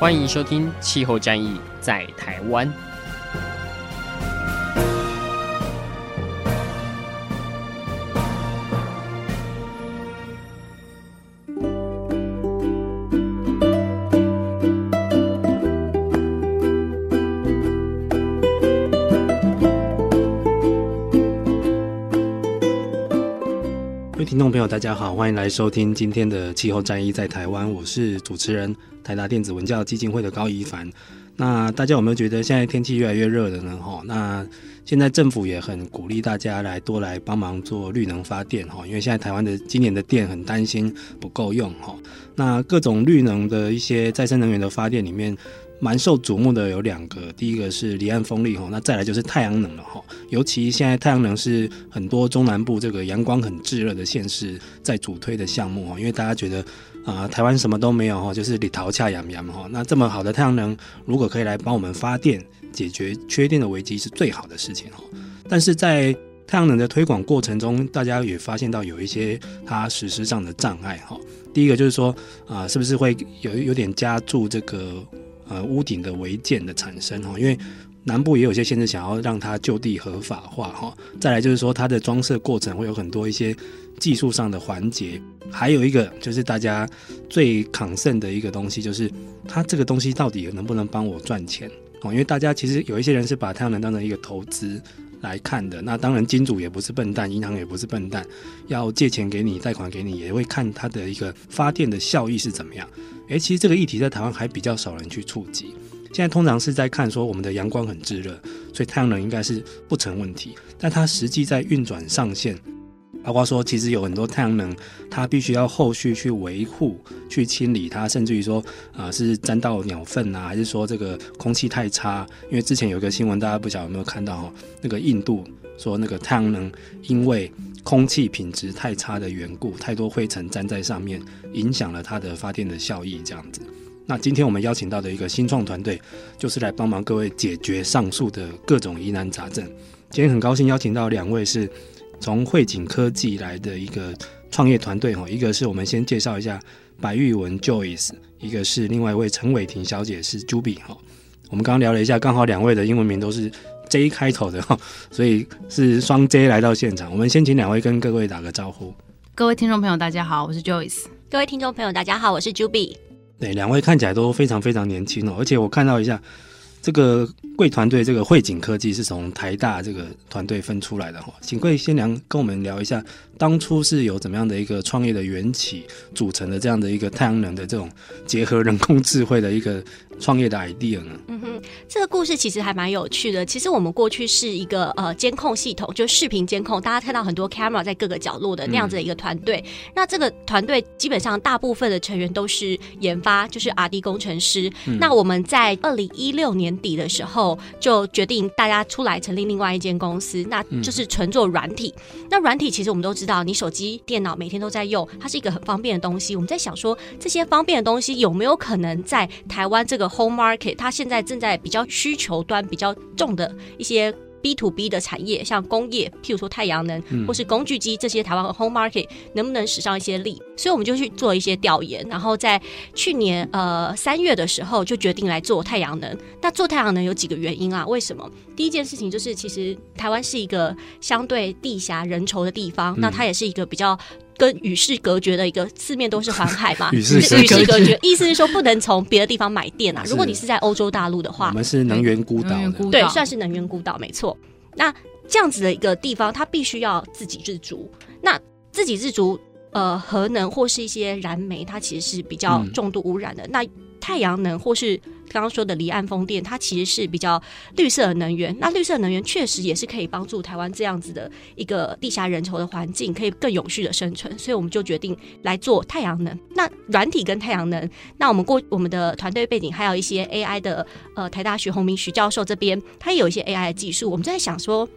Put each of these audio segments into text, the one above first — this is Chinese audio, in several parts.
欢迎收听《气候战役在台湾》。大家好，欢迎来收听今天的气候战役在台湾。我是主持人台达电子文教基金会的高宜帆。那大家有没有觉得现在天气越来越热了呢？哈，那现在政府也很鼓励大家来多来帮忙做绿能发电哈，因为现在台湾的今年的电很担心不够用哈。那各种绿能的一些再生能源的发电里面。蛮受瞩目的有两个，第一个是离岸风力哈，那再来就是太阳能了哈。尤其现在太阳能是很多中南部这个阳光很炙热的县市在主推的项目哈，因为大家觉得啊、台湾什么都没有哈，就是里头恰洋洋哈。那这么好的太阳能，如果可以来帮我们发电，解决缺电的危机是最好的事情哈。但是在太阳能的推广过程中，大家也发现到有一些它实施上的障碍哈。第一个就是说啊、是不是会有有点加注这个？呃，屋顶的违建的产生哈，因为南部也有些县市想要让它就地合法化哈。再来就是说，它的装设过程会有很多一些技术上的环节，还有一个就是大家最抗胜的一个东西，就是它这个东西到底能不能帮我赚钱哦？因为大家其实有一些人是把太阳能当成一个投资来看的，那当然金主也不是笨蛋，银行也不是笨蛋，要借钱给你，贷款给你，也会看它的一个发电的效益是怎么样。诶，其实这个议题在台湾还比较少人去触及。现在通常是在看说我们的阳光很炙热，所以太阳能应该是不成问题。但它实际在运转上线，包括说其实有很多太阳能，它必须要后续去维护、去清理它，甚至于说啊、是沾到鸟粪啊，还是说这个空气太差？因为之前有一个新闻，大家不晓得有没有看到哈？那个印度说那个太阳能因为空气品质太差的缘故，太多灰尘粘在上面，影响了它的发电的效益。这样子，那今天我们邀请到的一个新创团队，就是来帮忙各位解决上述的各种疑难杂症。今天很高兴邀请到两位是从汇景科技来的一个创业团队哈，一个是我们先介绍一下白玉文 Joyce，一个是另外一位陈伟霆小姐是 Juby 哈。我们刚刚聊了一下，刚好两位的英文名都是。J 开头的哈，所以是双 J 来到现场。我们先请两位跟各位打个招呼。各位听众朋友，大家好，我是 Joyce。各位听众朋友，大家好，我是 Juby。对，两位看起来都非常非常年轻哦，而且我看到一下。这个贵团队，这个汇景科技是从台大这个团队分出来的哈，请贵先良跟我们聊一下，当初是有怎么样的一个创业的缘起组成的这样的一个太阳能的这种结合人工智慧的一个创业的 idea 呢？嗯哼，这个故事其实还蛮有趣的。其实我们过去是一个呃监控系统，就视频监控，大家看到很多 camera 在各个角落的那样子的一个团队。嗯、那这个团队基本上大部分的成员都是研发，就是 R&D 工程师。嗯、那我们在二零一六年。底的时候就决定大家出来成立另外一间公司，那就是纯做软体。嗯、那软体其实我们都知道，你手机、电脑每天都在用，它是一个很方便的东西。我们在想说，这些方便的东西有没有可能在台湾这个 home market，它现在正在比较需求端比较重的一些。B to B 的产业，像工业，譬如说太阳能，或是工具机这些，台湾的 home market 能不能使上一些力？所以我们就去做一些调研，然后在去年呃三月的时候就决定来做太阳能。那做太阳能有几个原因啊？为什么？第一件事情就是，其实台湾是一个相对地狭人稠的地方，那它也是一个比较。跟与世隔绝的一个，四面都是环海嘛，与世与世隔绝，意思是说不能从别的地方买电啊。如果你是在欧洲大陆的话，我们是能源孤岛，对，算是能源孤岛，没错。那这样子的一个地方，它必须要自给自足。那自给自足，呃，核能或是一些燃煤，它其实是比较重度污染的。嗯、那太阳能或是刚刚说的离岸风电，它其实是比较绿色的能源。那绿色能源确实也是可以帮助台湾这样子的一个地下人稠的环境，可以更永续的生存。所以我们就决定来做太阳能。那软体跟太阳能，那我们过我们的团队背景还有一些 AI 的，呃，台大徐宏明徐教授这边，他也有一些 AI 的技术。我们在想说，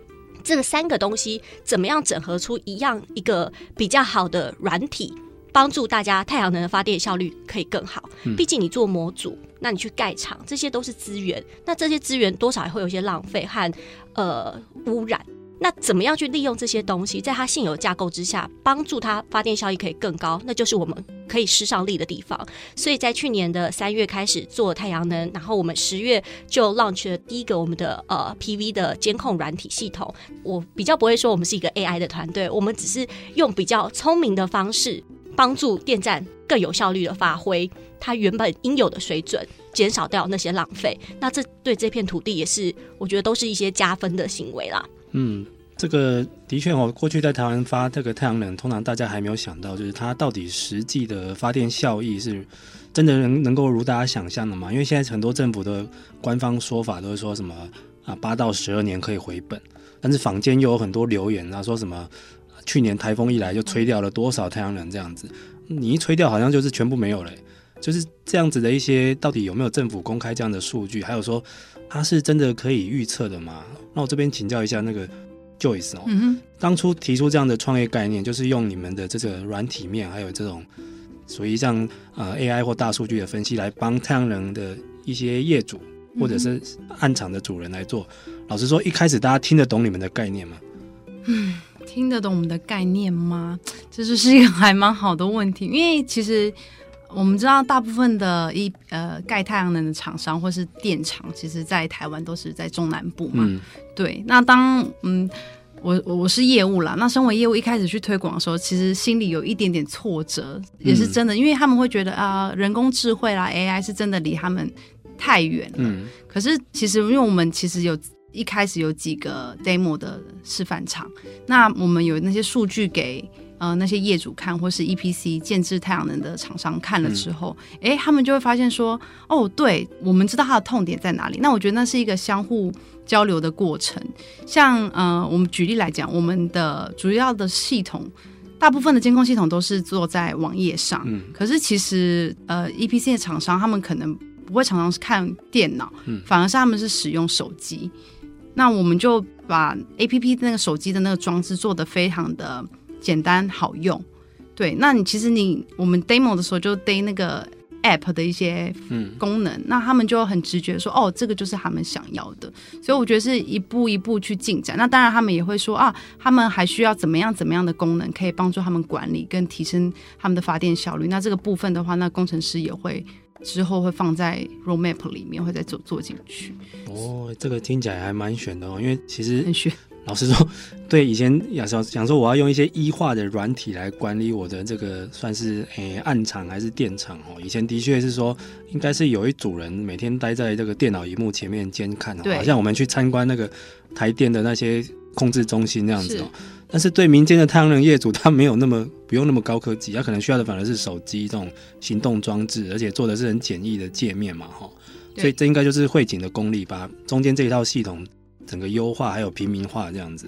这三个东西怎么样整合出一样一个比较好的软体？帮助大家太阳能的发电效率可以更好。毕竟你做模组，那你去盖厂，这些都是资源。那这些资源多少也会有一些浪费和呃污染。那怎么样去利用这些东西，在它现有架构之下，帮助它发电效益可以更高？那就是我们可以施上力的地方。所以在去年的三月开始做太阳能，然后我们十月就 launch 了第一个我们的呃 PV 的监控软体系统。我比较不会说我们是一个 AI 的团队，我们只是用比较聪明的方式。帮助电站更有效率的发挥它原本应有的水准，减少掉那些浪费。那这对这片土地也是，我觉得都是一些加分的行为啦。嗯，这个的确，我过去在台湾发这个太阳能，通常大家还没有想到，就是它到底实际的发电效益是真的能能够如大家想象的吗？因为现在很多政府的官方说法都是说什么啊，八到十二年可以回本，但是坊间又有很多留言啊，说什么。去年台风一来就吹掉了多少太阳能这样子，你一吹掉好像就是全部没有了，就是这样子的一些到底有没有政府公开这样的数据？还有说它是真的可以预测的吗？那我这边请教一下那个 Joyce 哦，嗯，当初提出这样的创业概念，就是用你们的这个软体面，还有这种属于像呃 AI 或大数据的分析来帮太阳能的一些业主或者是暗场的主人来做。老实说，一开始大家听得懂你们的概念吗？嗯。听得懂我们的概念吗？这就是一个还蛮好的问题，因为其实我们知道，大部分的一呃盖太阳能的厂商或是电厂，其实在台湾都是在中南部嘛。嗯、对，那当嗯我我是业务啦，那身为业务一开始去推广的时候，其实心里有一点点挫折，也是真的，嗯、因为他们会觉得啊、呃，人工智慧啦，AI 是真的离他们太远了。嗯、可是其实，因为我们其实有。一开始有几个 demo 的示范场，那我们有那些数据给呃那些业主看，或是 EPC 建制太阳能的厂商看了之后，哎、嗯，他们就会发现说，哦，对，我们知道它的痛点在哪里。那我觉得那是一个相互交流的过程。像呃，我们举例来讲，我们的主要的系统，大部分的监控系统都是做在网页上，嗯，可是其实呃 EPC 的厂商他们可能不会常常是看电脑，嗯，反而是他们是使用手机。那我们就把 A P P 那个手机的那个装置做的非常的简单好用，对。那你其实你我们 demo 的时候就 demo 那个 app 的一些功能，嗯、那他们就很直觉说，哦，这个就是他们想要的。所以我觉得是一步一步去进展。那当然他们也会说啊，他们还需要怎么样怎么样的功能可以帮助他们管理跟提升他们的发电效率。那这个部分的话，那工程师也会。之后会放在 roadmap 里面，会再做做进去。哦，这个听起来还蛮玄的哦，因为其实。老实说，对以前想想说，我要用一些医化的软体来管理我的这个算是诶暗场还是电场哦。以前的确是说，应该是有一组人每天待在这个电脑荧幕前面监看，对好像我们去参观那个台电的那些控制中心那样子哦。但是对民间的太阳能业主，他没有那么 不用那么高科技，他可能需要的反而是手机这种行动装置，而且做的是很简易的界面嘛，哈。所以这应该就是汇景的功力，把中间这一套系统整个优化还有平民化这样子。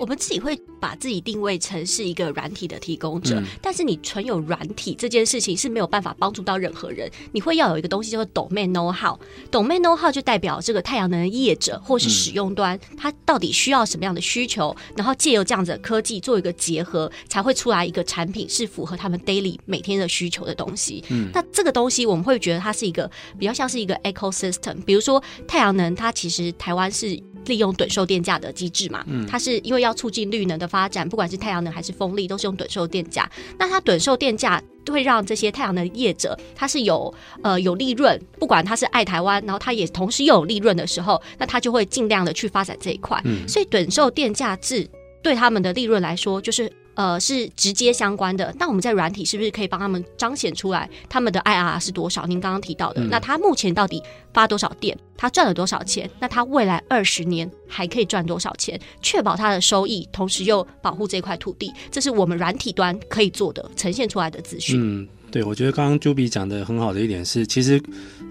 我们自己会把自己定位成是一个软体的提供者，嗯、但是你存有软体这件事情是没有办法帮助到任何人。你会要有一个东西叫做 domain know how，domain know how 就代表这个太阳能的业者或是使用端，他、嗯、到底需要什么样的需求，然后借由这样子的科技做一个结合，才会出来一个产品是符合他们 daily 每天的需求的东西。嗯，那这个东西我们会觉得它是一个比较像是一个 ecosystem，比如说太阳能，它其实台湾是。利用趸售电价的机制嘛，它是因为要促进绿能的发展，不管是太阳能还是风力，都是用趸售电价。那它趸售电价会让这些太阳能业者，它是有呃有利润，不管他是爱台湾，然后他也同时又有利润的时候，那他就会尽量的去发展这一块。嗯，所以趸售电价制对他们的利润来说，就是。呃，是直接相关的。那我们在软体是不是可以帮他们彰显出来他们的 IRR 是多少？您刚刚提到的，嗯、那他目前到底发多少电？他赚了多少钱？那他未来二十年还可以赚多少钱？确保他的收益，同时又保护这块土地，这是我们软体端可以做的，呈现出来的资讯。嗯，对，我觉得刚刚 Juby 讲的很好的一点是，其实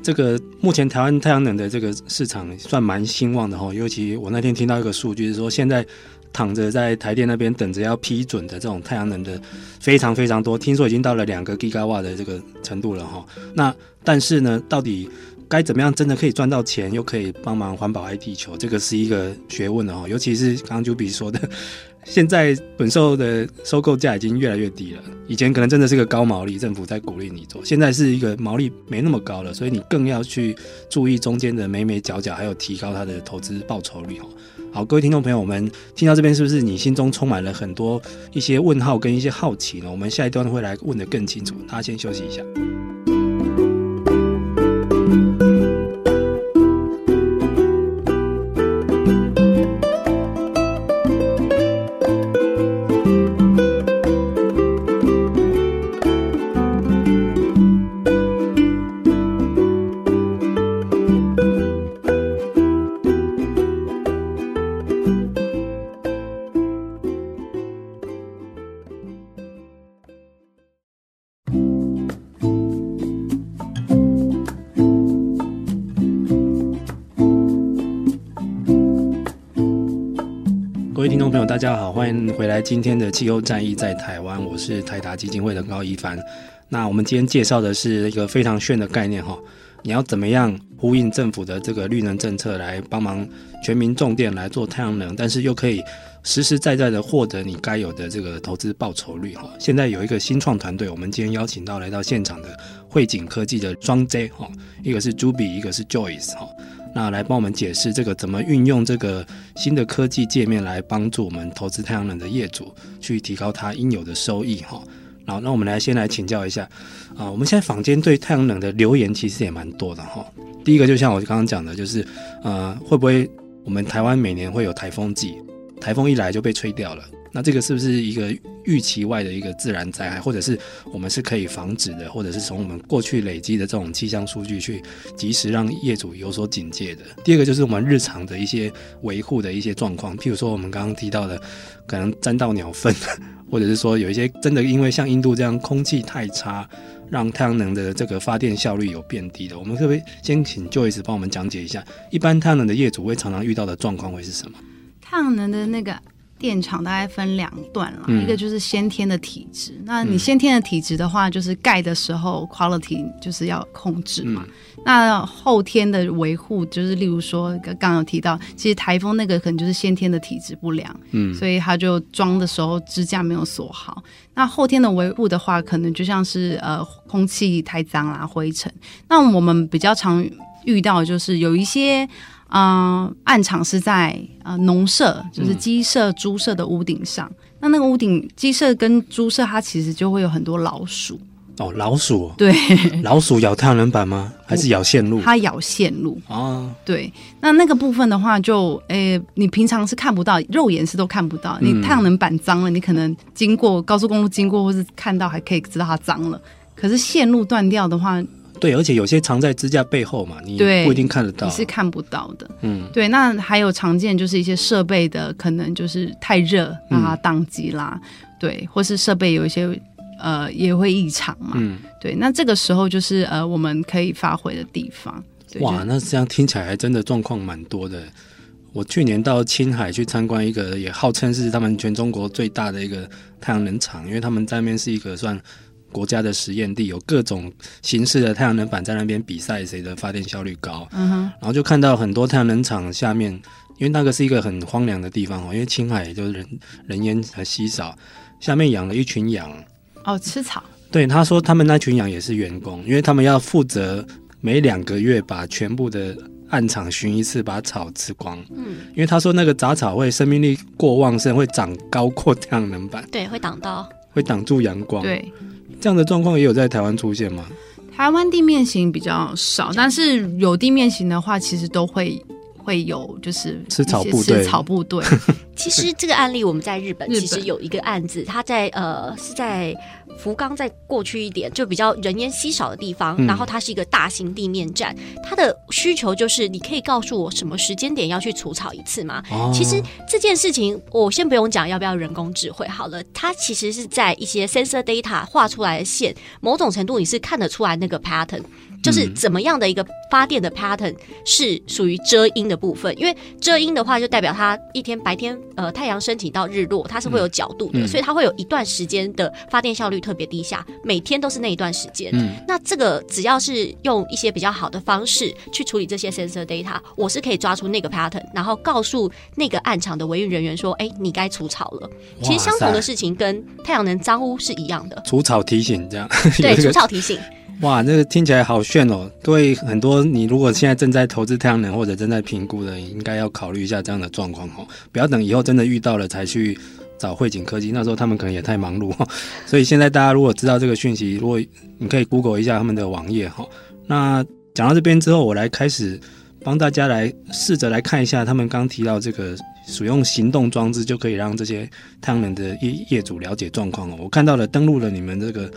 这个目前台湾太阳能的这个市场算蛮兴旺的哈。尤其我那天听到一个数据是说，现在躺着在台电那边等着要批准的这种太阳能的非常非常多，听说已经到了两个 Gigawatt 的这个程度了哈。那但是呢，到底该怎么样真的可以赚到钱，又可以帮忙环保爱地球，这个是一个学问的哈。尤其是刚刚 Juby 说的。现在本售的收购价已经越来越低了，以前可能真的是个高毛利，政府在鼓励你做，现在是一个毛利没那么高了，所以你更要去注意中间的每每角角，还有提高它的投资报酬率。好，各位听众朋友，我们听到这边是不是你心中充满了很多一些问号跟一些好奇呢？我们下一段会来问得更清楚，大家先休息一下。大家好，欢迎回来。今天的气候战役在台湾，我是台达基金会的高一帆。那我们今天介绍的是一个非常炫的概念哈，你要怎么样呼应政府的这个绿能政策，来帮忙全民种电来做太阳能，但是又可以实实在在的获得你该有的这个投资报酬率哈。现在有一个新创团队，我们今天邀请到来到现场的汇景科技的双 J 哈，一个是 Juby，一个是 Joyce 哈。那来帮我们解释这个怎么运用这个新的科技界面来帮助我们投资太阳能的业主去提高他应有的收益哈。然后，那我们来先来请教一下啊，我们现在坊间对太阳能的留言其实也蛮多的哈。第一个就像我刚刚讲的，就是呃，会不会我们台湾每年会有台风季，台风一来就被吹掉了？那这个是不是一个预期外的一个自然灾害，或者是我们是可以防止的，或者是从我们过去累积的这种气象数据去及时让业主有所警戒的？第二个就是我们日常的一些维护的一些状况，譬如说我们刚刚提到的，可能沾到鸟粪，或者是说有一些真的因为像印度这样空气太差，让太阳能的这个发电效率有变低的，我们可不可以先请 Joyce 帮我们讲解一下，一般太阳能的业主会常常遇到的状况会是什么？太阳能的那个。电厂大概分两段了，嗯、一个就是先天的体质。那你先天的体质的话，就是盖的时候 quality 就是要控制嘛。嗯、那后天的维护，就是例如说刚刚有提到，其实台风那个可能就是先天的体质不良，嗯，所以它就装的时候支架没有锁好。那后天的维护的话，可能就像是呃空气太脏啦、灰尘。那我们比较常遇到的就是有一些。啊、呃，案场是在呃农舍，就是鸡舍、猪舍的屋顶上。嗯、那那个屋顶鸡舍跟猪舍，它其实就会有很多老鼠。哦，老鼠。对，老鼠咬太阳能板吗？还是咬线路？它咬线路。啊，对。那那个部分的话就，就、欸、诶，你平常是看不到，肉眼是都看不到。你太阳能板脏了，你可能经过高速公路经过，或是看到还可以知道它脏了。可是线路断掉的话。对，而且有些藏在支架背后嘛，你不一定看得到，你是看不到的。嗯，对。那还有常见就是一些设备的可能就是太热让它宕机啦，嗯、对，或是设备有一些呃也会异常嘛。嗯，对。那这个时候就是呃我们可以发挥的地方。哇，那这样听起来还真的状况蛮多的。我去年到青海去参观一个，也号称是他们全中国最大的一个太阳能厂，因为他们在那边是一个算。国家的实验地有各种形式的太阳能板在那边比赛，谁的发电效率高。嗯哼，然后就看到很多太阳能厂下面，因为那个是一个很荒凉的地方哦，因为青海就是人人烟很稀少，下面养了一群羊。哦，吃草。对，他说他们那群羊也是员工，因为他们要负责每两个月把全部的暗场巡一次，把草吃光。嗯，因为他说那个杂草会生命力过旺盛，会长高过太阳能板。对，会挡到，会挡住阳光。对。这样的状况也有在台湾出现吗？台湾地面型比较少，但是有地面型的话，其实都会会有，就是吃草部队。吃草部队。其实这个案例我们在日本其实有一个案子，他在呃是在福冈再过去一点，就比较人烟稀少的地方，嗯、然后它是一个大型地面站，它的需求就是你可以告诉我什么时间点要去除草一次吗？哦、其实这件事情我先不用讲要不要人工智慧好了，它其实是在一些 sensor data 画出来的线，某种程度你是看得出来那个 pattern。就是怎么样的一个发电的 pattern 是属于遮阴的部分，因为遮阴的话就代表它一天白天呃太阳升起到日落，它是会有角度的，所以它会有一段时间的发电效率特别低下，每天都是那一段时间。嗯那这个只要是用一些比较好的方式去处理这些 sensor data，我是可以抓出那个 pattern，然后告诉那个案场的维运人员说，哎，你该除草了。其实相同的事情跟太阳能脏污是一样的，除草提醒这样。对，除草提醒。哇，那个听起来好炫哦！对，很多你如果现在正在投资太阳能或者正在评估的，应该要考虑一下这样的状况哦，不要等以后真的遇到了才去找汇景科技，那时候他们可能也太忙碌。所以现在大家如果知道这个讯息，如果你可以 Google 一下他们的网页哈。那讲到这边之后，我来开始帮大家来试着来看一下他们刚提到这个使用行动装置就可以让这些太阳能的业业主了解状况哦。我看到了登录了你们这个。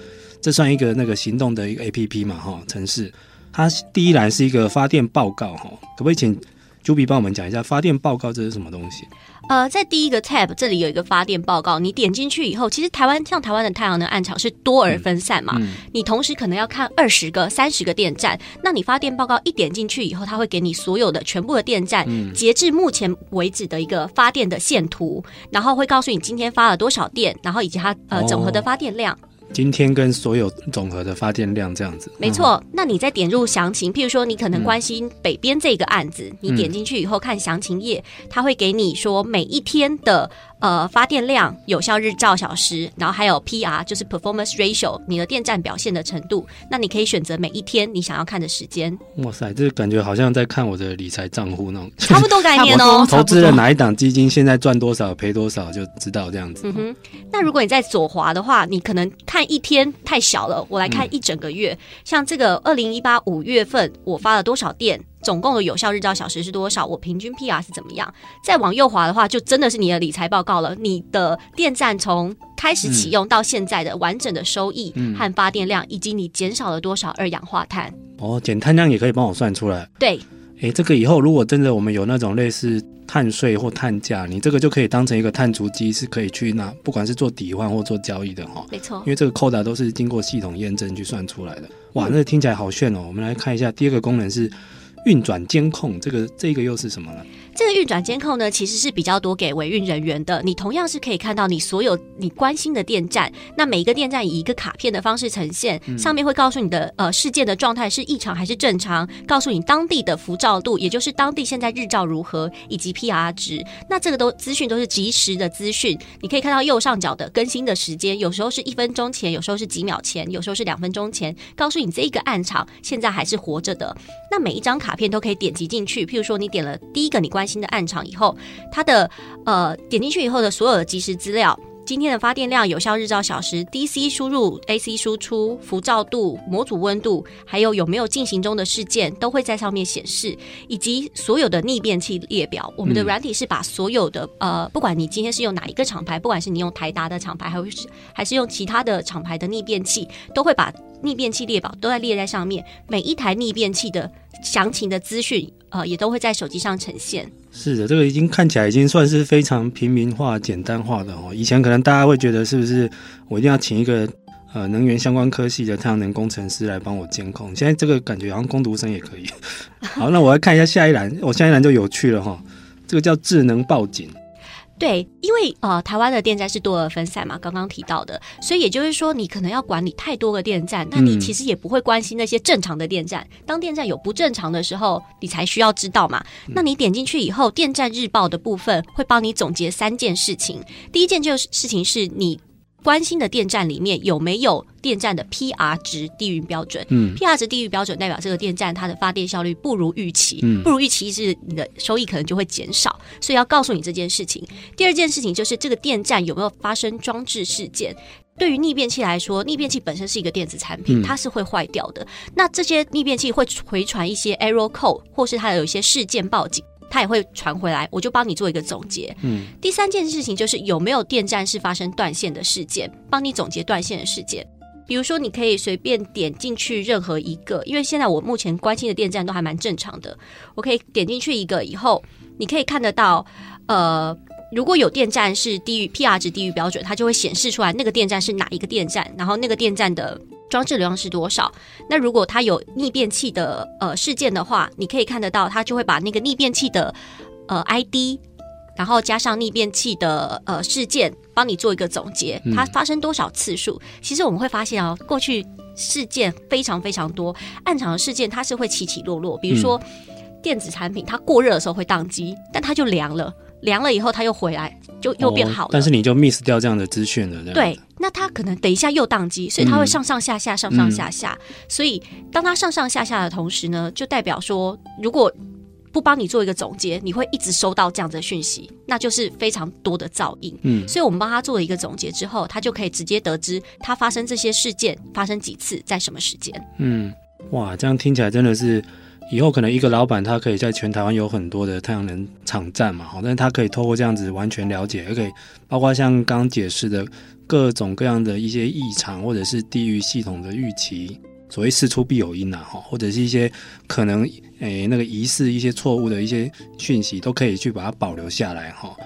这算一个那个行动的一个 APP 嘛，哈，城市。它第一栏是一个发电报告，哈，可不可以请 j u 帮我们讲一下发电报告这是什么东西？呃，在第一个 tab 这里有一个发电报告，你点进去以后，其实台湾像台湾的太阳能暗场是多而分散嘛，嗯嗯、你同时可能要看二十个、三十个电站，那你发电报告一点进去以后，它会给你所有的全部的电站，嗯、截至目前为止的一个发电的线图，然后会告诉你今天发了多少电，然后以及它呃整合的发电量。哦今天跟所有总和的发电量这样子，没错。那你再点入详情，譬如说你可能关心北边这个案子，嗯、你点进去以后看详情页，它会给你说每一天的。呃，发电量、有效日照小时，然后还有 PR，就是 performance ratio，你的电站表现的程度。那你可以选择每一天你想要看的时间。哇塞，这个感觉好像在看我的理财账户那种。差不多概念哦。投资了哪一档基金，现在赚多少、赔多少，就知道这样子。嗯哼。那如果你在左滑的话，你可能看一天太小了，我来看一整个月。嗯、像这个二零一八五月份，我发了多少电？总共的有效日照小时是多少？我平均 PR 是怎么样？再往右滑的话，就真的是你的理财报告了。你的电站从开始启用到现在的完整的收益和发电量，以及你减少了多少二氧化碳。哦，减碳量也可以帮我算出来。对，诶，这个以后如果真的我们有那种类似碳税或碳价，你这个就可以当成一个碳足迹，是可以去拿，不管是做抵换或做交易的哈。没错，因为这个 quota 都是经过系统验证去算出来的。哇，那听起来好炫哦！我们来看一下第二个功能是。运转监控，这个这个又是什么呢？这个运转监控呢，其实是比较多给维运人员的。你同样是可以看到你所有你关心的电站，那每一个电站以一个卡片的方式呈现，嗯、上面会告诉你的呃事件的状态是异常还是正常，告诉你当地的辐照度，也就是当地现在日照如何，以及 PR 值。那这个都资讯都是及时的资讯，你可以看到右上角的更新的时间，有时候是一分钟前，有时候是几秒前，有时候是两分钟前，告诉你这一个暗场现在还是活着的。那每一张卡片都可以点击进去，譬如说你点了第一个你关心的暗场以后，它的呃点进去以后的所有的即时资料，今天的发电量、有效日照小时、DC 输入、AC 输出、辐照度、模组温度，还有有没有进行中的事件，都会在上面显示，以及所有的逆变器列表。我们的软体是把所有的呃，不管你今天是用哪一个厂牌，不管是你用台达的厂牌，还是还是用其他的厂牌的逆变器，都会把。逆变器列表都在列在上面，每一台逆变器的详情的资讯，呃，也都会在手机上呈现。是的，这个已经看起来已经算是非常平民化、简单化的哦。以前可能大家会觉得，是不是我一定要请一个呃能源相关科系的太阳能工程师来帮我监控？现在这个感觉好像工读生也可以。好，那我来看一下下一栏，我、下一栏就有趣了哈、哦。这个叫智能报警。对，因为呃，台湾的电站是多而分散嘛，刚刚提到的，所以也就是说，你可能要管理太多个电站，那你其实也不会关心那些正常的电站。嗯、当电站有不正常的时候，你才需要知道嘛。那你点进去以后，电站日报的部分会帮你总结三件事情。第一件就是事情是你。关心的电站里面有没有电站的 PR 值低于标准？嗯，PR 值低于标准代表这个电站它的发电效率不如预期，嗯，不如预期是你的收益可能就会减少，所以要告诉你这件事情。第二件事情就是这个电站有没有发生装置事件？对于逆变器来说，逆变器本身是一个电子产品，它是会坏掉的。那这些逆变器会回传一些 error code，或是它有一些事件报警。它也会传回来，我就帮你做一个总结。嗯，第三件事情就是有没有电站是发生断线的事件，帮你总结断线的事件。比如说，你可以随便点进去任何一个，因为现在我目前关心的电站都还蛮正常的，我可以点进去一个以后，你可以看得到，呃，如果有电站是低于 PR 值低于标准，它就会显示出来那个电站是哪一个电站，然后那个电站的装置流量是多少。那如果它有逆变器的呃事件的话，你可以看得到，它就会把那个逆变器的呃 ID。然后加上逆变器的呃事件，帮你做一个总结，它发生多少次数？嗯、其实我们会发现啊，过去事件非常非常多，暗场的事件它是会起起落落。比如说、嗯、电子产品它过热的时候会宕机，但它就凉了，凉了以后它又回来，就又变好了。哦、但是你就 miss 掉这样的资讯了，对。那他可能等一下又宕机，所以他会上上下下，上上下下。嗯、所以当他上上下下的同时呢，就代表说如果。不帮你做一个总结，你会一直收到这样子的讯息，那就是非常多的噪音。嗯，所以我们帮他做了一个总结之后，他就可以直接得知他发生这些事件发生几次，在什么时间。嗯，哇，这样听起来真的是以后可能一个老板他可以在全台湾有很多的太阳能场站嘛，好，但是他可以透过这样子完全了解，也可以包括像刚解释的各种各样的一些异常，或者是低于系统的预期。所谓事出必有因呐，哈，或者是一些可能诶、那个疑似一些错误的一些讯息，都可以去把它保留下来，哈。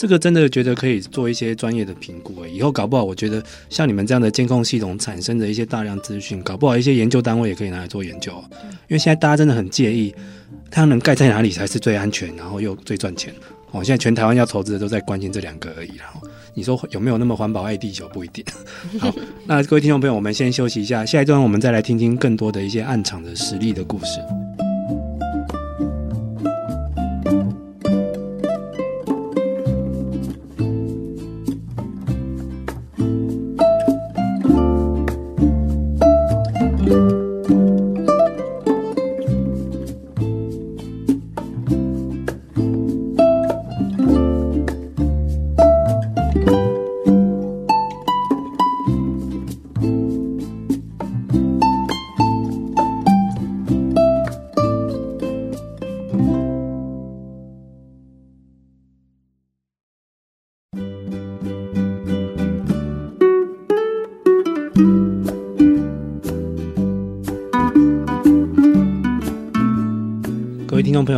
这个真的觉得可以做一些专业的评估诶，以后搞不好，我觉得像你们这样的监控系统产生的一些大量资讯，搞不好一些研究单位也可以拿来做研究，因为现在大家真的很介意太阳能盖在哪里才是最安全，然后又最赚钱。哦，现在全台湾要投资的都在关心这两个而已，然后你说有没有那么环保爱地球不一定。好，那各位听众朋友，我们先休息一下，下一段我们再来听听更多的一些暗场的实力的故事。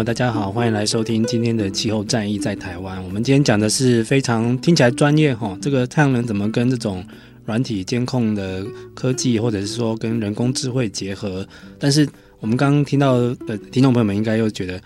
大家好，欢迎来收听今天的气候战役在台湾。我们今天讲的是非常听起来专业哈，这个太阳能怎么跟这种软体监控的科技，或者是说跟人工智慧结合？但是我们刚刚听到的听众朋友们应该又觉得。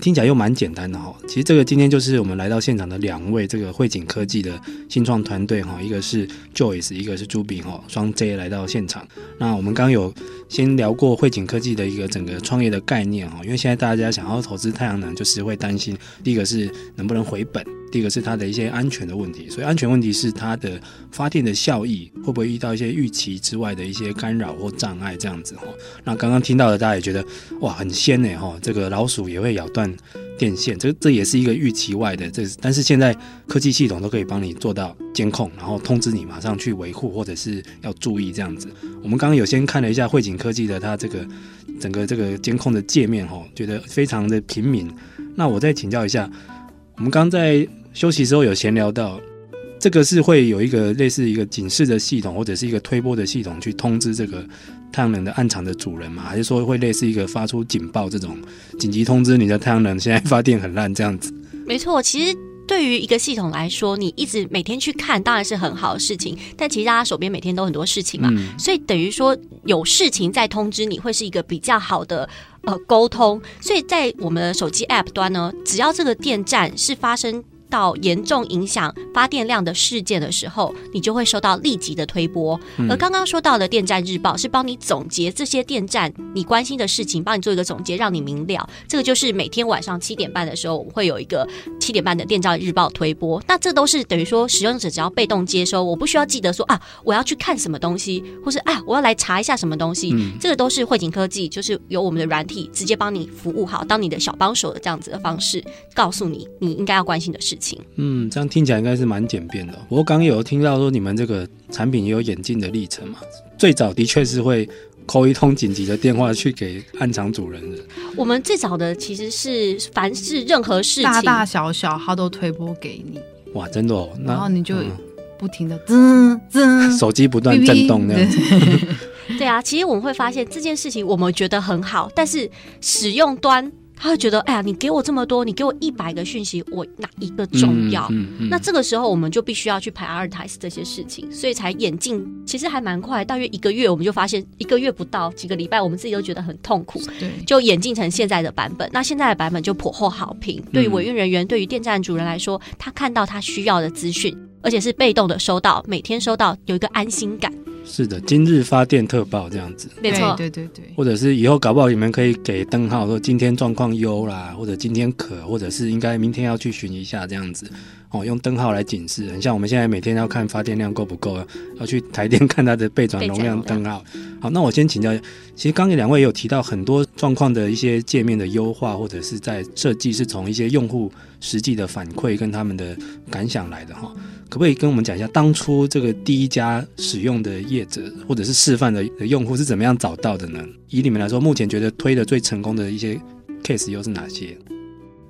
听起来又蛮简单的哈，其实这个今天就是我们来到现场的两位这个汇景科技的新创团队哈，一个是 Joyce，一个是朱炳哈，双 J 来到现场。那我们刚有先聊过汇景科技的一个整个创业的概念哈，因为现在大家想要投资太阳能，就是会担心第一个是能不能回本。第一个是它的一些安全的问题，所以安全问题是它的发电的效益会不会遇到一些预期之外的一些干扰或障碍这样子哈。那刚刚听到的大家也觉得哇很鲜呢哈，这个老鼠也会咬断电线，这这也是一个预期外的这，但是现在科技系统都可以帮你做到监控，然后通知你马上去维护或者是要注意这样子。我们刚刚有先看了一下汇景科技的它这个整个这个监控的界面哈，觉得非常的平民。那我再请教一下，我们刚在。休息时候有闲聊到，这个是会有一个类似一个警示的系统，或者是一个推波的系统去通知这个太阳能的暗场的主人吗？还是说会类似一个发出警报这种紧急通知你的太阳能现在发电很烂这样子？没错，其实对于一个系统来说，你一直每天去看当然是很好的事情，但其实大家手边每天都很多事情嘛，嗯、所以等于说有事情在通知你会是一个比较好的呃沟通。所以在我们的手机 App 端呢，只要这个电站是发生。到严重影响发电量的事件的时候，你就会收到立即的推播。而刚刚说到的电站日报是帮你总结这些电站你关心的事情，帮你做一个总结，让你明了。这个就是每天晚上七点半的时候，我们会有一个七点半的电照日报推播。那这都是等于说使用者只要被动接收，我不需要记得说啊，我要去看什么东西，或是啊，我要来查一下什么东西。这个都是汇景科技，就是由我们的软体直接帮你服务好，当你的小帮手的这样子的方式，告诉你你应该要关心的事情。嗯，这样听起来应该是蛮简便的。不过刚刚有听到说你们这个产品也有演进的历程嘛？最早的确是会 call 一通紧急的电话去给暗场主人的。我们最早的其实是凡是任何事情大大小小，他都推播给你。哇，真的哦。然后你就不停的滋滋，手机不断震动那样子。对啊，其实我们会发现这件事情，我们觉得很好，但是使用端。他会觉得，哎呀，你给我这么多，你给我一百个讯息，我哪一个重要？嗯嗯嗯、那这个时候，我们就必须要去 prioritize 这些事情，所以才演进，其实还蛮快，大约一个月，我们就发现一个月不到几个礼拜，我们自己都觉得很痛苦，对，就演进成现在的版本。那现在的版本就颇获好评，对于维运人员，对于电站主人来说，他看到他需要的资讯，而且是被动的收到，每天收到，有一个安心感。是的，今日发电特报这样子，没错，对对对，或者是以后搞不好你们可以给灯号说今天状况优啦，或者今天渴，或者是应该明天要去巡一下这样子，哦，用灯号来警示。很像我们现在每天要看发电量够不够，要去台电看它的备转容量灯号。好，那我先请教，其实刚才两位也有提到很多状况的一些界面的优化，或者是在设计是从一些用户实际的反馈跟他们的感想来的哈。可不可以跟我们讲一下，当初这个第一家使用的业者或者是示范的用户是怎么样找到的呢？以你们来说，目前觉得推的最成功的一些 case 又是哪些？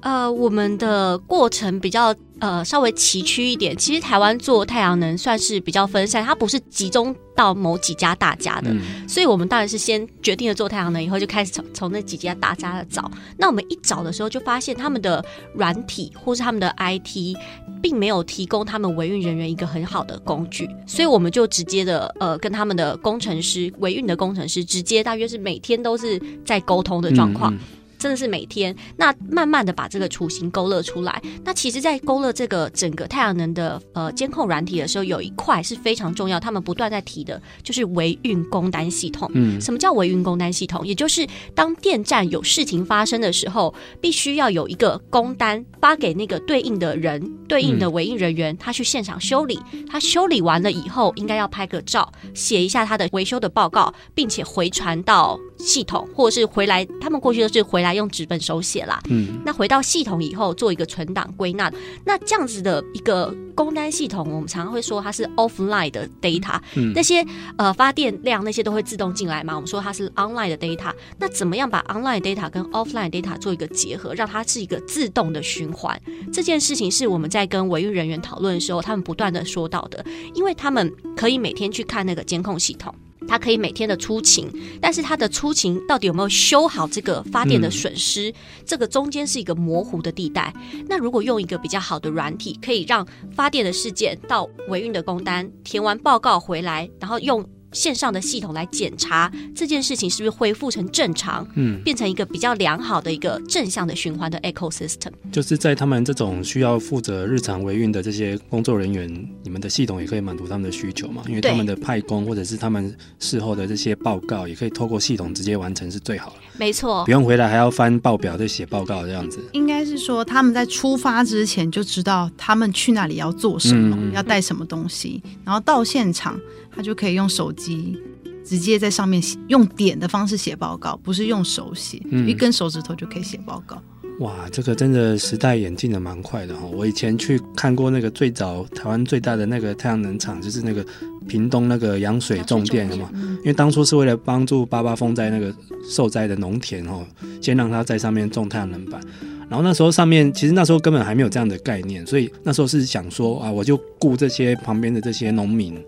呃，我们的过程比较。呃，稍微崎岖一点。其实台湾做太阳能算是比较分散，它不是集中到某几家大家的。嗯、所以我们当然是先决定了做太阳能，以后就开始从从那几家大家的找。那我们一找的时候，就发现他们的软体或是他们的 IT 并没有提供他们维运人员一个很好的工具，所以我们就直接的呃跟他们的工程师、维运的工程师直接大约是每天都是在沟通的状况。嗯嗯真的是每天，那慢慢的把这个雏形勾勒出来。那其实，在勾勒这个整个太阳能的呃监控软体的时候，有一块是非常重要，他们不断在提的，就是维运工单系统。嗯，什么叫维运工单系统？也就是当电站有事情发生的时候，必须要有一个工单发给那个对应的人，对应的维运人员，他去现场修理。他修理完了以后，应该要拍个照，写一下他的维修的报告，并且回传到系统，或者是回来。他们过去都是回来。用纸本手写啦，嗯，那回到系统以后做一个存档归纳，那这样子的一个工单系统，我们常常会说它是 offline 的 data，嗯，那些呃发电量那些都会自动进来嘛，我们说它是 online 的 data，那怎么样把 online data 跟 offline data 做一个结合，让它是一个自动的循环？这件事情是我们在跟维运人员讨论的时候，他们不断的说到的，因为他们可以每天去看那个监控系统。它可以每天的出勤，但是他的出勤到底有没有修好这个发电的损失？嗯、这个中间是一个模糊的地带。那如果用一个比较好的软体，可以让发电的事件到维运的工单填完报告回来，然后用。线上的系统来检查这件事情是不是恢复成正常，嗯，变成一个比较良好的一个正向的循环的 ecosystem。就是在他们这种需要负责日常维运的这些工作人员，你们的系统也可以满足他们的需求嘛？因为他们的派工或者是他们事后的这些报告，也可以透过系统直接完成是最好的。没错，不用回来还要翻报表再写报告这样子。应该是说他们在出发之前就知道他们去那里要做什么，嗯、要带什么东西，然后到现场。他就可以用手机直接在上面写，用点的方式写报告，不是用手写，嗯、一根手指头就可以写报告。哇，这个真的时代演进的蛮快的哈！我以前去看过那个最早台湾最大的那个太阳能厂，就是那个屏东那个羊水种电的嘛。因为当初是为了帮助八八风灾那个受灾的农田哦，先让他在上面种太阳能板。然后那时候上面其实那时候根本还没有这样的概念，所以那时候是想说啊，我就雇这些旁边的这些农民。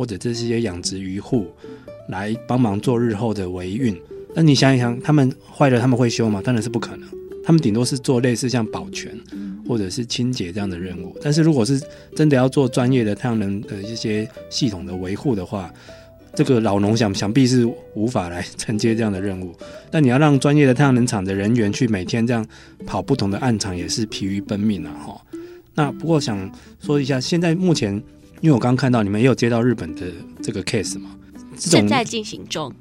或者这些养殖渔户来帮忙做日后的维运，那你想一想，他们坏了他们会修吗？当然是不可能，他们顶多是做类似像保全或者是清洁这样的任务。但是如果是真的要做专业的太阳能的一些系统的维护的话，这个老农想想必是无法来承接这样的任务。但你要让专业的太阳能厂的人员去每天这样跑不同的暗场，也是疲于奔命啊！哈。那不过想说一下，现在目前。因为我刚刚看到你们也有接到日本的这个 case 嘛，正在进行中。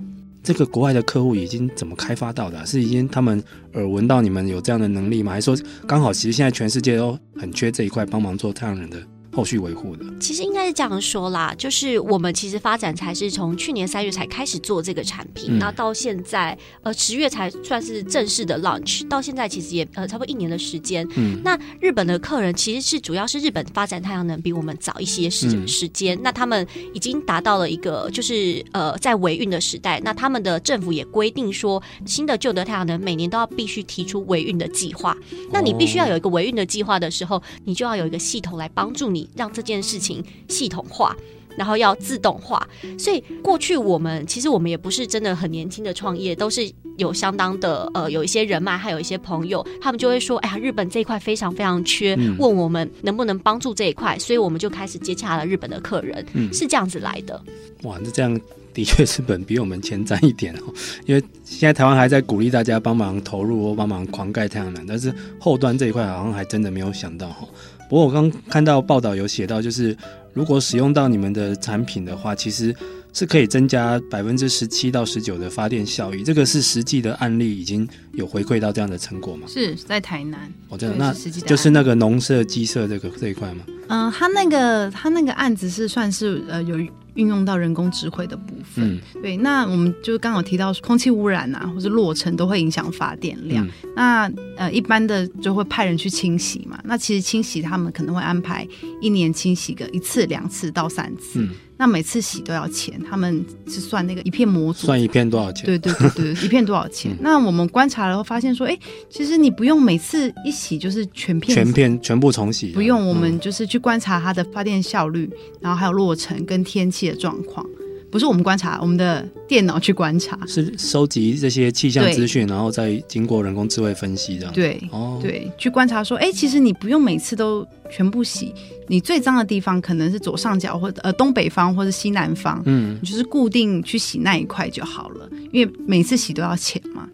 这个国外的客户已经怎么开发到的啊？是已经他们耳闻到你们有这样的能力吗？还是说刚好其实现在全世界都很缺这一块帮忙做太阳能的？后续维护的，其实应该是这样说啦，就是我们其实发展才是从去年三月才开始做这个产品，那、嗯、到现在呃十月才算是正式的 launch，到现在其实也呃差不多一年的时间。嗯，那日本的客人其实是主要是日本发展太阳能比我们早一些时时间，嗯、那他们已经达到了一个就是呃在维运的时代，那他们的政府也规定说，新的旧的太阳能每年都要必须提出维运的计划，那你必须要有一个维运的计划的时候，你就要有一个系统来帮助你。你让这件事情系统化。然后要自动化，所以过去我们其实我们也不是真的很年轻的创业，都是有相当的呃有一些人脉，还有一些朋友，他们就会说，哎呀，日本这一块非常非常缺，嗯、问我们能不能帮助这一块，所以我们就开始接洽了日本的客人，嗯、是这样子来的。哇，那这样的确是本比我们前瞻一点哦，因为现在台湾还在鼓励大家帮忙投入或帮忙狂盖太阳能，但是后端这一块好像还真的没有想到哈。不过我刚看到报道有写到，就是。如果使用到你们的产品的话，其实是可以增加百分之十七到十九的发电效益。这个是实际的案例，已经有回馈到这样的成果吗？是在台南。我知道，那就是那个农舍、鸡舍这个这一块吗？嗯、呃，他那个他那个案子是算是呃有运用到人工智慧的部分。嗯、对，那我们就刚好提到空气污染啊，或是落尘都会影响发电量。嗯、那呃一般的就会派人去清洗嘛。那其实清洗他们可能会安排一年清洗个一次、两次到三次。嗯那每次洗都要钱，他们是算那个一片模组，算一片多少钱？对对对对，一片多少钱？嗯、那我们观察了后发现说，哎、欸，其实你不用每次一洗就是全片，全片全部重洗，不用。我们就是去观察它的发电效率，嗯、然后还有落尘跟天气的状况。不是我们观察，我们的电脑去观察，是收集这些气象资讯，然后再经过人工智慧分析这样。对，哦，对，去观察说，哎、欸，其实你不用每次都全部洗，你最脏的地方可能是左上角或者呃东北方或者西南方，嗯，你就是固定去洗那一块就好了，因为每次洗都要钱嘛。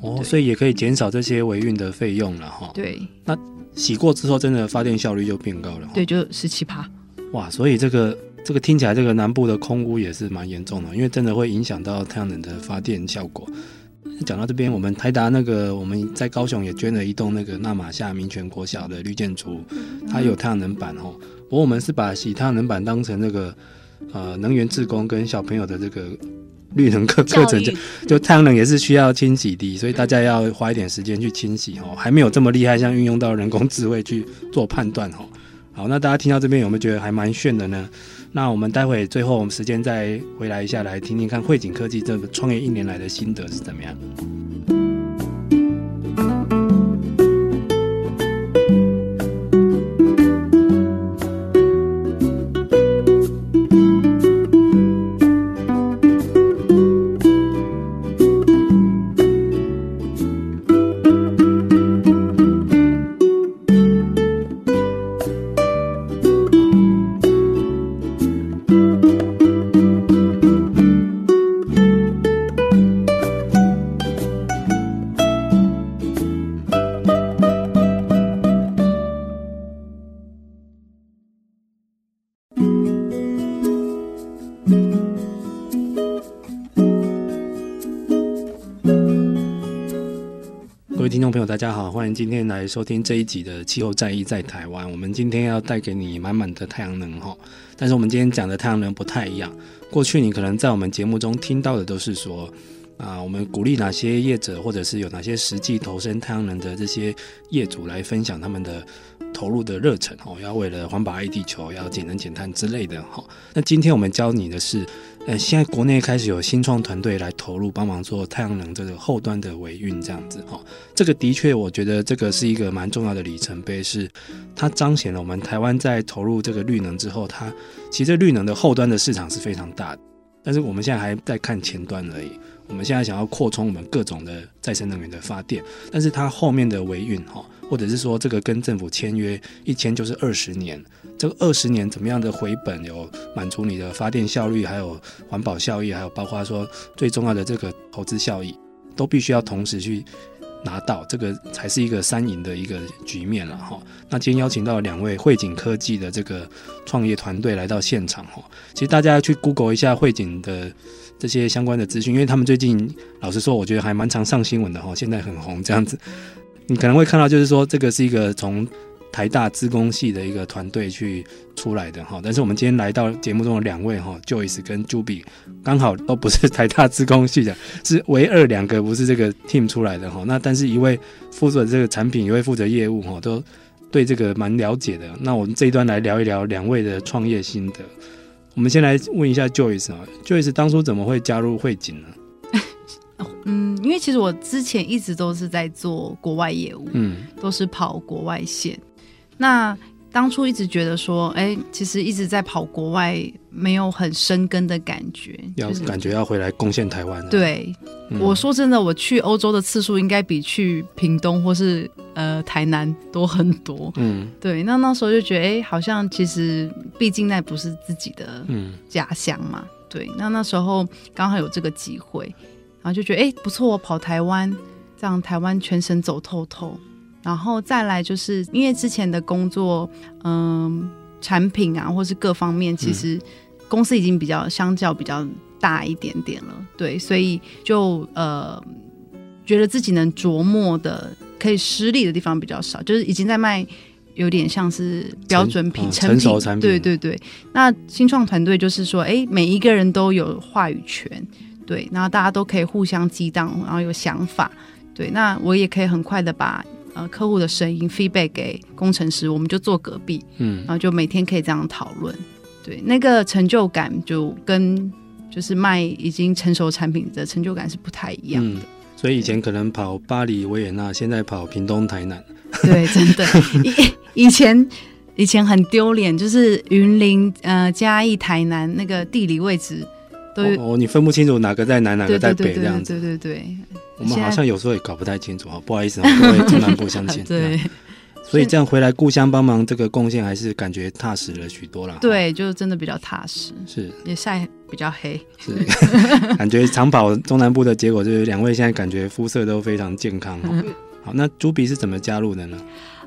哦，所以也可以减少这些维运的费用了哈。对，那洗过之后，真的发电效率就变高了。对，就十七趴。哇，所以这个。这个听起来，这个南部的空污也是蛮严重的，因为真的会影响到太阳能的发电效果。讲到这边，我们台达那个我们在高雄也捐了一栋那个纳玛夏民权国小的绿建筑，它有太阳能板哦。不过我们是把洗太阳能板当成那个呃能源志工跟小朋友的这个绿能课课程，就就太阳能也是需要清洗的，所以大家要花一点时间去清洗哦，还没有这么厉害，像运用到人工智慧去做判断哦。好，那大家听到这边有没有觉得还蛮炫的呢？那我们待会最后我们时间再回来一下，来听听看汇景科技这个创业一年来的心得是怎么样。朋友大家好，欢迎今天来收听这一集的气候战役在台湾。我们今天要带给你满满的太阳能哈，但是我们今天讲的太阳能不太一样。过去你可能在我们节目中听到的都是说啊，我们鼓励哪些业者，或者是有哪些实际投身太阳能的这些业主来分享他们的投入的热忱哦，要为了环保爱地球，要节能减碳之类的哈。那今天我们教你的是。呃，现在国内开始有新创团队来投入帮忙做太阳能这个后端的维运，这样子哈，这个的确我觉得这个是一个蛮重要的里程碑，是它彰显了我们台湾在投入这个绿能之后，它其实绿能的后端的市场是非常大的，但是我们现在还在看前端而已。我们现在想要扩充我们各种的再生能源的发电，但是它后面的维运哈，或者是说这个跟政府签约一签就是二十年，这个二十年怎么样的回本，有满足你的发电效率，还有环保效益，还有包括说最重要的这个投资效益，都必须要同时去拿到，这个才是一个三赢的一个局面了哈。那今天邀请到两位汇景科技的这个创业团队来到现场哈，其实大家去 Google 一下汇景的。这些相关的资讯，因为他们最近老实说，我觉得还蛮常上新闻的哈，现在很红这样子。你可能会看到，就是说这个是一个从台大资工系的一个团队去出来的哈。但是我们今天来到节目中的两位哈，Joyce 跟 Juby 刚好都不是台大资工系的，是唯二两个不是这个 team 出来的哈。那但是一位负责这个产品，一位负责业务哈，都对这个蛮了解的。那我们这一段来聊一聊两位的创业心得。我们先来问一下 Joyce 啊，Joyce 当初怎么会加入汇景呢？嗯，因为其实我之前一直都是在做国外业务，嗯，都是跑国外线。那当初一直觉得说，哎，其实一直在跑国外，没有很生根的感觉，要感觉要回来贡献台湾。对，嗯、我说真的，我去欧洲的次数应该比去屏东或是呃台南多很多。嗯，对，那那时候就觉得，哎，好像其实毕竟那不是自己的家乡嘛。嗯、对，那那时候刚好有这个机会，然后就觉得，哎，不错，我跑台湾，这样台湾全省走透透。然后再来就是因为之前的工作，嗯，产品啊，或是各方面，其实公司已经比较相较比较大一点点了，对，所以就呃，觉得自己能琢磨的可以施力的地方比较少，就是已经在卖有点像是标准品、成、成熟产品，对对对。那新创团队就是说，哎，每一个人都有话语权，对，然后大家都可以互相激荡，然后有想法，对，那我也可以很快的把。呃，客户的声音 feedback 给工程师，我们就坐隔壁，嗯，然后就每天可以这样讨论，对，那个成就感就跟就是卖已经成熟产品的成就感是不太一样的。嗯，所以以前可能跑巴黎、维也纳，现在跑屏东、台南，对，真的，以以前以前很丢脸，就是云林、呃嘉义、台南那个地理位置都哦，哦，你分不清楚哪个在南，哪个在北这样子，对对对，对，对，对。我们好像有时候也搞不太清楚啊，不好意思，各位中南部乡亲。对，所以这样回来故乡帮忙，这个贡献还是感觉踏实了许多了。对，就真的比较踏实。是，也晒比较黑。是，感觉长跑中南部的结果就是两位现在感觉肤色都非常健康。好，那朱比是怎么加入的呢？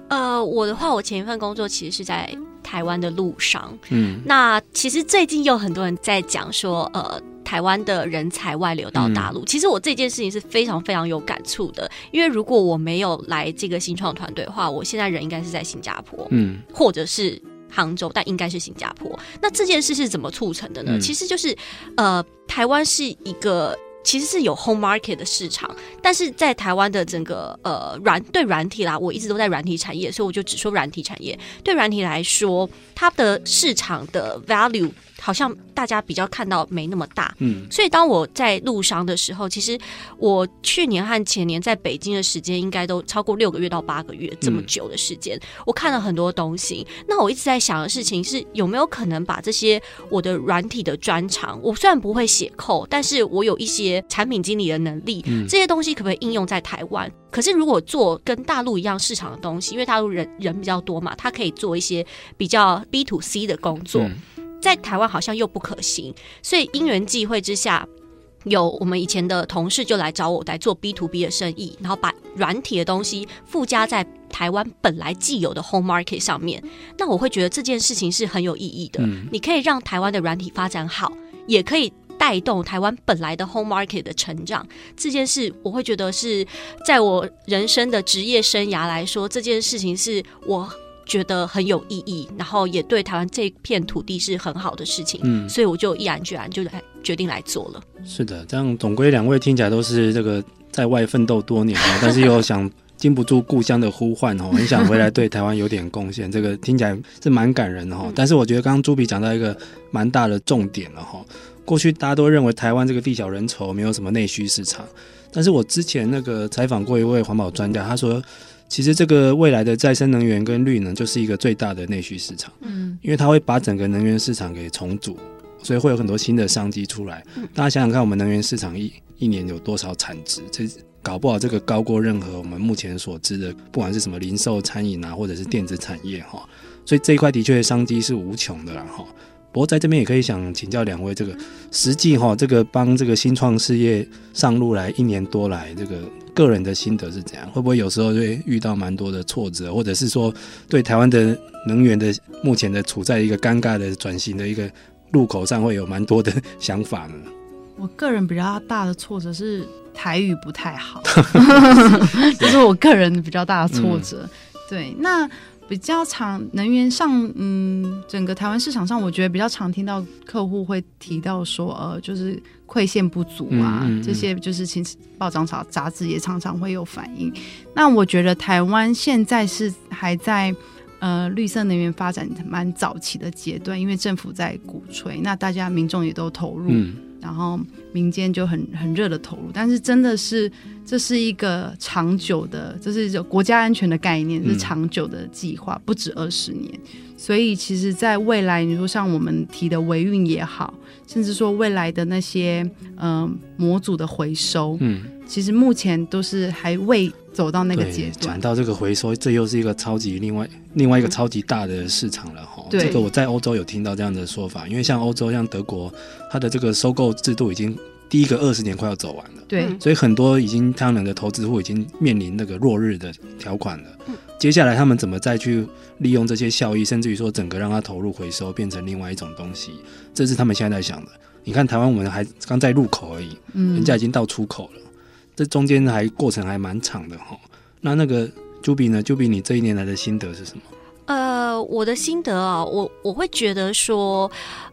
呃，我的话，我前一份工作其实是在台湾的路上。嗯，那其实最近有很多人在讲说，呃。台湾的人才外流到大陆，嗯，其实我这件事情是非常非常有感触的。因为如果我没有来这个新创团队的话，我现在人应该是在新加坡，嗯，或者是杭州，但应该是新加坡。那这件事是怎么促成的呢？嗯，其实就是，呃，台湾是一个。其实是有 home market 的市场，但是在台湾的整个呃软对软体啦，我一直都在软体产业，所以我就只说软体产业。对软体来说，它的市场的 value 好像大家比较看到没那么大。嗯，所以当我在路上的时候，其实我去年和前年在北京的时间应该都超过六个月到八个月这么久的时间，我看了很多东西。那我一直在想的事情是，有没有可能把这些我的软体的专长，我虽然不会写 code，但是我有一些。产品经理的能力，这些东西可不可以应用在台湾？嗯。可是如果做跟大陆一样市场的东西，因为大陆人人比较多嘛，他可以做一些比较 B to C 的工作，在台湾好像又不可行。所以因缘际会之下，有我们以前的同事就来找我来做 B to B 的生意，然后把软体的东西附加在台湾本来既有的 Home Market 上面。那我会觉得这件事情是很有意义的。你可以让台湾的软体发展好，也可以。带动台湾本来的 home market 的成长这件事，我会觉得是在我人生的职业生涯来说，这件事情是我觉得很有意义，然后也对台湾这片土地是很好的事情。嗯，所以我就毅然决然就来决定来做了。是的，这样总归两位听起来都是这个在外奋斗多年，但是又想经不住故乡的呼唤哦，很想回来对台湾有点贡献。这个听起来是蛮感人的哈。但是我觉得刚刚朱比讲到一个蛮大的重点了哈。过去大家都认为台湾这个地小人稠，没有什么内需市场。但是我之前那个采访过一位环保专家，他说，其实这个未来的再生能源跟绿能就是一个最大的内需市场。嗯，因为它会把整个能源市场给重组，所以会有很多新的商机出来。大家想想看，我们能源市场一一年有多少产值？这搞不好这个高过任何我们目前所知的，不管是什么零售、餐饮啊，或者是电子产业哈。所以这一块的确商机是无穷的啦哈。不过在这边也可以想请教两位，这个实际哈，这个帮这个新创事业上路来一年多来，这个个人的心得是怎样？会不会有时候会遇到蛮多的挫折，或者是说对台湾的能源的目前的处在一个尴尬的转型的一个路口上，会有蛮多的想法呢？我个人比较大的挫折是台语不太好，这是我个人比较大的挫折。嗯、对，那。比较常能源上，嗯，整个台湾市场上，我觉得比较常听到客户会提到说，呃，就是馈线不足啊，嗯嗯嗯，这些就是其实报章杂杂志也常常会有反应。那我觉得台湾现在是还在呃绿色能源发展蛮早期的阶段，因为政府在鼓吹，那大家民众也都投入。嗯然后民间就很很热的投入，但是真的是这是一个长久的，这是一个国家安全的概念，是长久的计划，不止二十年。所以其实，在未来，你说像我们提的维运也好，甚至说未来的那些嗯、呃、模组的回收，嗯，其实目前都是还未走到那个阶段。讲到这个回收，这又是一个超级另外另外一个超级大的市场了哈。这个我在欧洲有听到这样的说法，因为像欧洲像德国，它的这个收购制度已经第一个二十年快要走完了，对，所以很多已经太阳能的投资户已经面临那个落日的条款了。嗯接下来他们怎么再去利用这些效益，甚至于说整个让它投入回收，变成另外一种东西，这是他们现在在想的。你看台湾，我们还刚在入口而已，嗯，人家已经到出口了，这中间还过程还蛮长的哈。那那个 Juby 呢？Juby，你这一年来的心得是什么？呃，我的心得啊，我我会觉得说。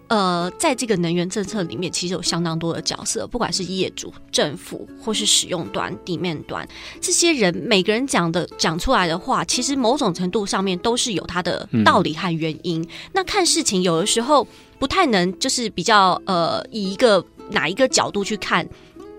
呃，在这个能源政策里面，其实有相当多的角色，不管是业主、政府，或是使用端、地面端，这些人每个人讲的讲出来的话，其实某种程度上面都是有他的道理和原因。嗯、那看事情有的时候不太能就是比较呃，以一个哪一个角度去看。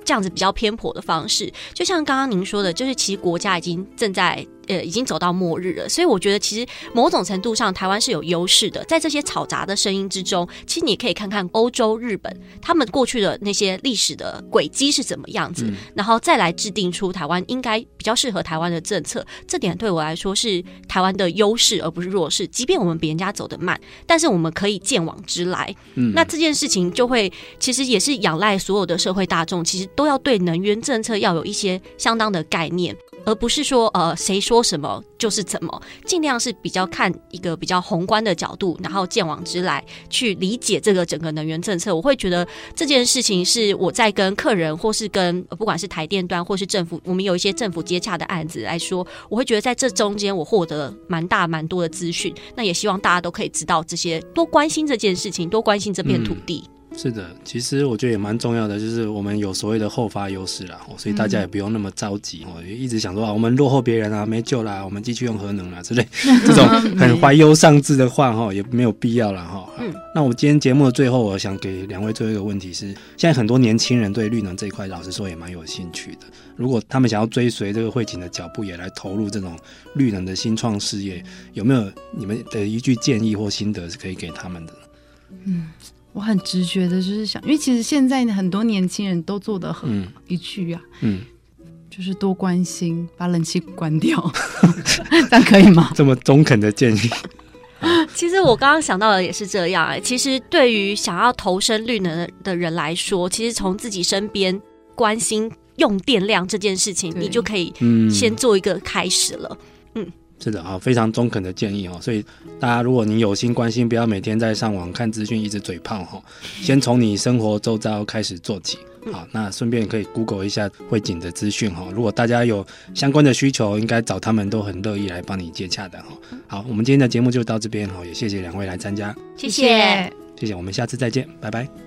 这样子比较偏颇的方式，就像刚刚您说的，就是其实国家已经正在呃已经走到末日了，所以我觉得其实某种程度上台湾是有优势的，在这些嘈杂的声音之中，其实你可以看看欧洲、日本他们过去的那些历史的轨迹是怎么样子，嗯、然后再来制定出台湾应该比较适合台湾的政策，这点对我来说是台湾的优势而不是弱势。即便我们比人家走得慢，但是我们可以见往知来，嗯，那这件事情就会其实也是仰赖所有的社会大众，其实。都要对能源政策要有一些相当的概念，而不是说呃谁说说什么就是怎么，尽量是比较看一个比较宏观的角度，然后见往知来去理解这个整个能源政策。我会觉得这件事情是我在跟客人或是跟不管是台电端或是政府，我们有一些政府接洽的案子来说，我会觉得在这中间我获得蛮大蛮多的资讯。那也希望大家都可以知道这些，多关心这件事情，多关心这片土地。是的，其实我觉得也蛮重要的，就是我们有所谓的后发优势啦，所以大家也不用那么着急哦，嗯、一直想说啊，我们落后别人啊，没救啦，我们继续用核能啦之类 这种很怀忧丧志的话哈，也没有必要了哈。嗯，那我们今天节目的最后，我想给两位最后一个问题是：现在很多年轻人对绿能这一块，老实说也蛮有兴趣的。如果他们想要追随这个慧景的脚步，也来投入这种绿能的新创事业，有没有你们的一句建议或心得是可以给他们的？嗯。我很直觉的就是想，因为其实现在很多年轻人都做的很、嗯、一句啊，嗯，就是多关心，把冷气关掉，这样可以吗？这么中肯的建议。其实我刚刚想到的也是这样、欸。其实对于想要投身绿能的人来说，其实从自己身边关心用电量这件事情，你就可以先做一个开始了。嗯。是的啊，非常中肯的建议哦。所以大家，如果你有心关心，不要每天在上网看资讯，一直嘴炮哈。先从你生活周遭开始做起。好，那顺便可以 Google 一下汇景的资讯哈。如果大家有相关的需求，应该找他们都很乐意来帮你接洽的哈。好，我们今天的节目就到这边哈，也谢谢两位来参加，谢谢，谢谢，我们下次再见，拜拜。